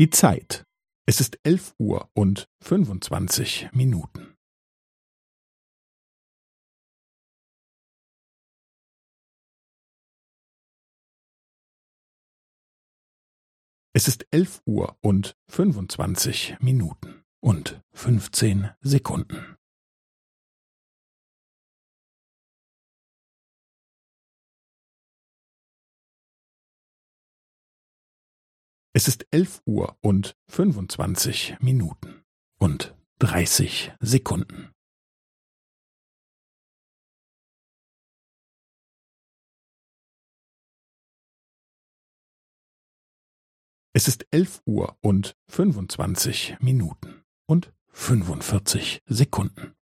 Die Zeit. Es ist elf Uhr und fünfundzwanzig Minuten. Es ist elf Uhr und fünfundzwanzig Minuten und fünfzehn Sekunden. Es ist elf Uhr und fünfundzwanzig Minuten und dreißig Sekunden. Es ist elf Uhr und fünfundzwanzig Minuten und fünfundvierzig Sekunden.